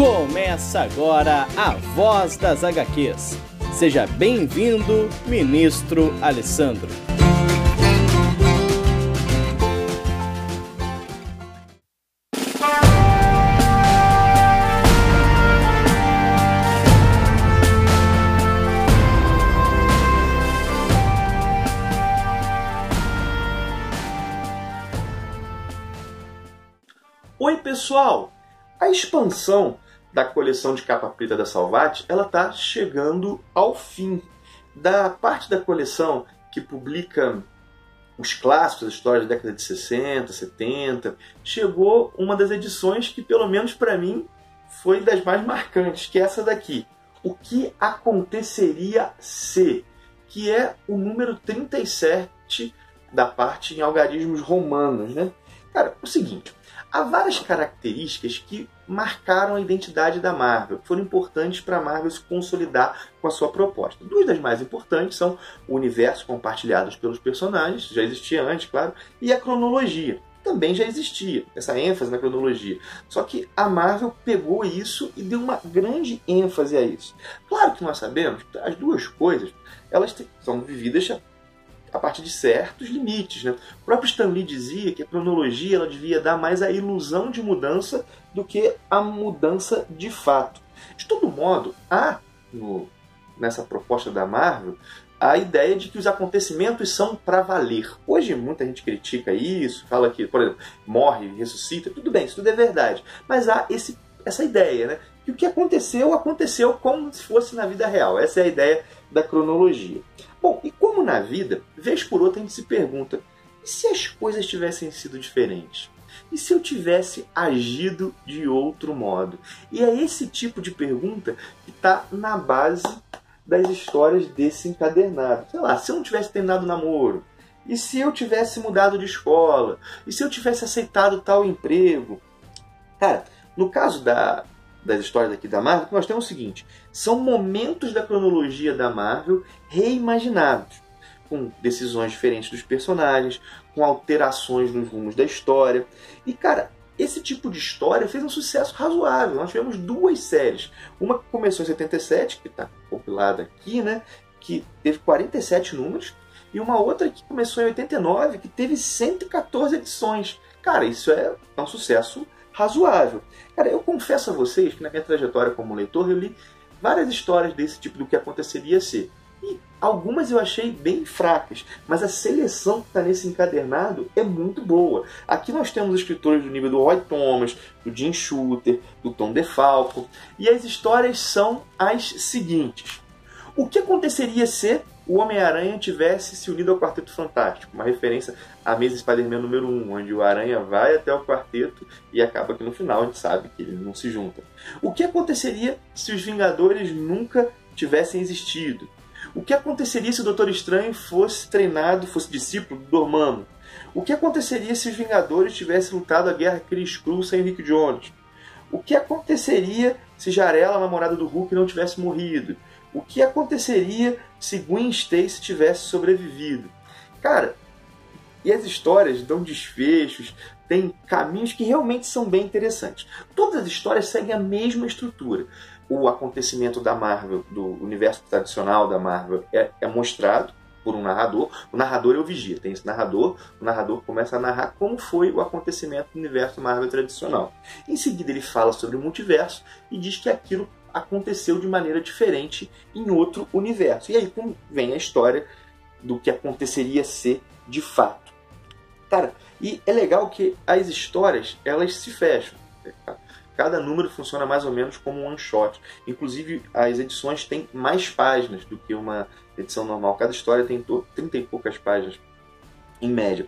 Começa agora a Voz das HQs. Seja bem-vindo, ministro Alessandro. Oi, pessoal! A expansão da coleção de capa preta da Salvat, ela está chegando ao fim. Da parte da coleção que publica os clássicos, as histórias da década de 60, 70, chegou uma das edições que, pelo menos para mim, foi das mais marcantes, que é essa daqui. O que aconteceria se? Que é o número 37 da parte em algarismos romanos, né? Cara, o seguinte, há várias características que marcaram a identidade da Marvel, que foram importantes para a Marvel se consolidar com a sua proposta. Duas das mais importantes são o universo compartilhado pelos personagens, já existia antes, claro, e a cronologia. Também já existia essa ênfase na cronologia. Só que a Marvel pegou isso e deu uma grande ênfase a isso. Claro que nós sabemos que as duas coisas elas são vividas a partir de certos limites. Né? O próprio Stan Lee dizia que a cronologia ela devia dar mais a ilusão de mudança do que a mudança de fato. De todo modo, há no, nessa proposta da Marvel a ideia de que os acontecimentos são para valer. Hoje muita gente critica isso, fala que, por exemplo, morre, ressuscita, tudo bem, isso tudo é verdade. Mas há esse, essa ideia, né? Que o que aconteceu, aconteceu como se fosse na vida real. Essa é a ideia da cronologia. Bom, e como na vida, vez por outra a gente se pergunta: e se as coisas tivessem sido diferentes? E se eu tivesse agido de outro modo? E é esse tipo de pergunta que está na base das histórias desse encadernado. Sei lá, se eu não tivesse terminado namoro, e se eu tivesse mudado de escola, e se eu tivesse aceitado tal emprego? Cara, no caso da, das histórias aqui da Marvel, nós temos o seguinte: são momentos da cronologia da Marvel reimaginados, com decisões diferentes dos personagens, com alterações nos rumos da história. E cara, esse tipo de história fez um sucesso razoável. Nós tivemos duas séries. Uma que começou em 77, que está compilada aqui, né? Que teve 47 números, e uma outra que começou em 89, que teve 114 edições. Cara, isso é um sucesso razoável. Cara, eu confesso a vocês que na minha trajetória como leitor eu li várias histórias desse tipo do que aconteceria ser. E algumas eu achei bem fracas, mas a seleção que está nesse encadernado é muito boa. Aqui nós temos escritores do nível do Roy Thomas, do Jim Shooter, do Tom DeFalco, e as histórias são as seguintes. O que aconteceria se o Homem-Aranha tivesse se unido ao Quarteto Fantástico, uma referência à mesa Spider-Man número 1, onde o Aranha vai até o quarteto e acaba que no final a gente sabe que ele não se junta. O que aconteceria se os Vingadores nunca tivessem existido? O que aconteceria se o Doutor Estranho fosse treinado, fosse discípulo do Dormammu? O que aconteceria se os Vingadores tivessem lutado a guerra Chris Cruz sem Rick Jones? O que aconteceria se Jarela, namorada do Hulk, não tivesse morrido? O que aconteceria se Gwen Stacy tivesse sobrevivido? Cara, e as histórias dão desfechos, tem caminhos que realmente são bem interessantes. Todas as histórias seguem a mesma estrutura. O acontecimento da Marvel, do universo tradicional da Marvel, é, é mostrado por um narrador. O narrador é o vigia, tem esse narrador. O narrador começa a narrar como foi o acontecimento do universo Marvel tradicional. Em seguida, ele fala sobre o multiverso e diz que aquilo aconteceu de maneira diferente em outro universo. E aí vem a história do que aconteceria ser de fato. Cara, e é legal que as histórias elas se fecham. Cada número funciona mais ou menos como um one shot. Inclusive, as edições têm mais páginas do que uma edição normal. Cada história tem 30 e poucas páginas, em média.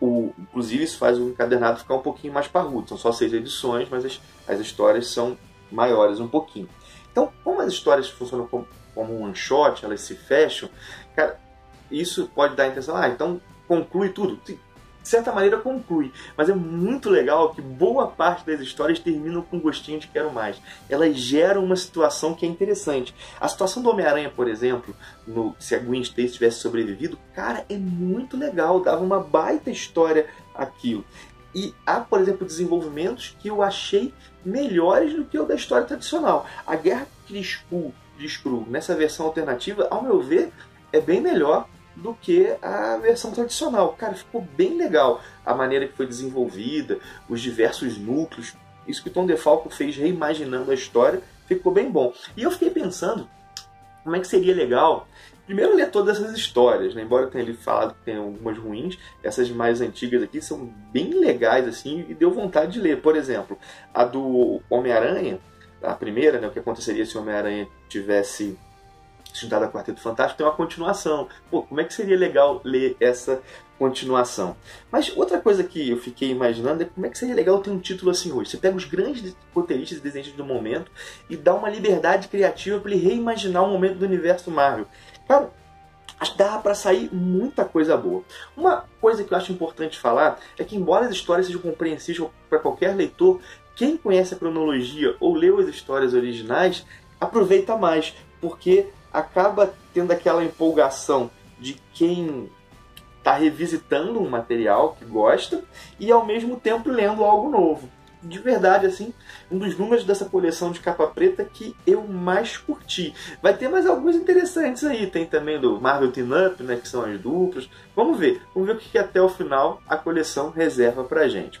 O, inclusive, isso faz o encadernado ficar um pouquinho mais parrudo. São só seis edições, mas as, as histórias são maiores um pouquinho. Então, como as histórias funcionam como, como um one shot, elas se fecham, cara, isso pode dar a intenção, ah, então conclui tudo. De certa maneira conclui, mas é muito legal que boa parte das histórias terminam com gostinho de quero mais. Elas geram uma situação que é interessante. A situação do Homem-Aranha, por exemplo, no, se a Gwen Stacy tivesse sobrevivido, cara, é muito legal, dava uma baita história aquilo. E há, por exemplo, desenvolvimentos que eu achei melhores do que o da história tradicional. A Guerra de Skrull, nessa versão alternativa, ao meu ver, é bem melhor do que a versão tradicional. Cara, ficou bem legal a maneira que foi desenvolvida, os diversos núcleos. Isso que o Tom DeFalco fez reimaginando a história, ficou bem bom. E eu fiquei pensando como é que seria legal primeiro ler todas essas histórias, né? embora tenha falado que tem algumas ruins, essas mais antigas aqui são bem legais assim e deu vontade de ler. Por exemplo, a do Homem-Aranha, a primeira, né, o que aconteceria se o Homem-Aranha tivesse juntado a Quarteto Fantástico, tem uma continuação. Pô, como é que seria legal ler essa continuação? Mas outra coisa que eu fiquei imaginando é como é que seria legal ter um título assim hoje. Você pega os grandes roteiristas e desenhistas do momento e dá uma liberdade criativa para ele reimaginar o momento do universo Marvel. Cara, dá para sair muita coisa boa. Uma coisa que eu acho importante falar é que, embora as histórias sejam compreensíveis para qualquer leitor, quem conhece a cronologia ou leu as histórias originais aproveita mais, porque acaba tendo aquela empolgação de quem está revisitando um material que gosta e ao mesmo tempo lendo algo novo. De verdade, assim, um dos números dessa coleção de capa preta que eu mais curti. Vai ter mais alguns interessantes aí. Tem também do Marvel Team Up, né, que são as duplas. Vamos ver. Vamos ver o que até o final a coleção reserva pra gente.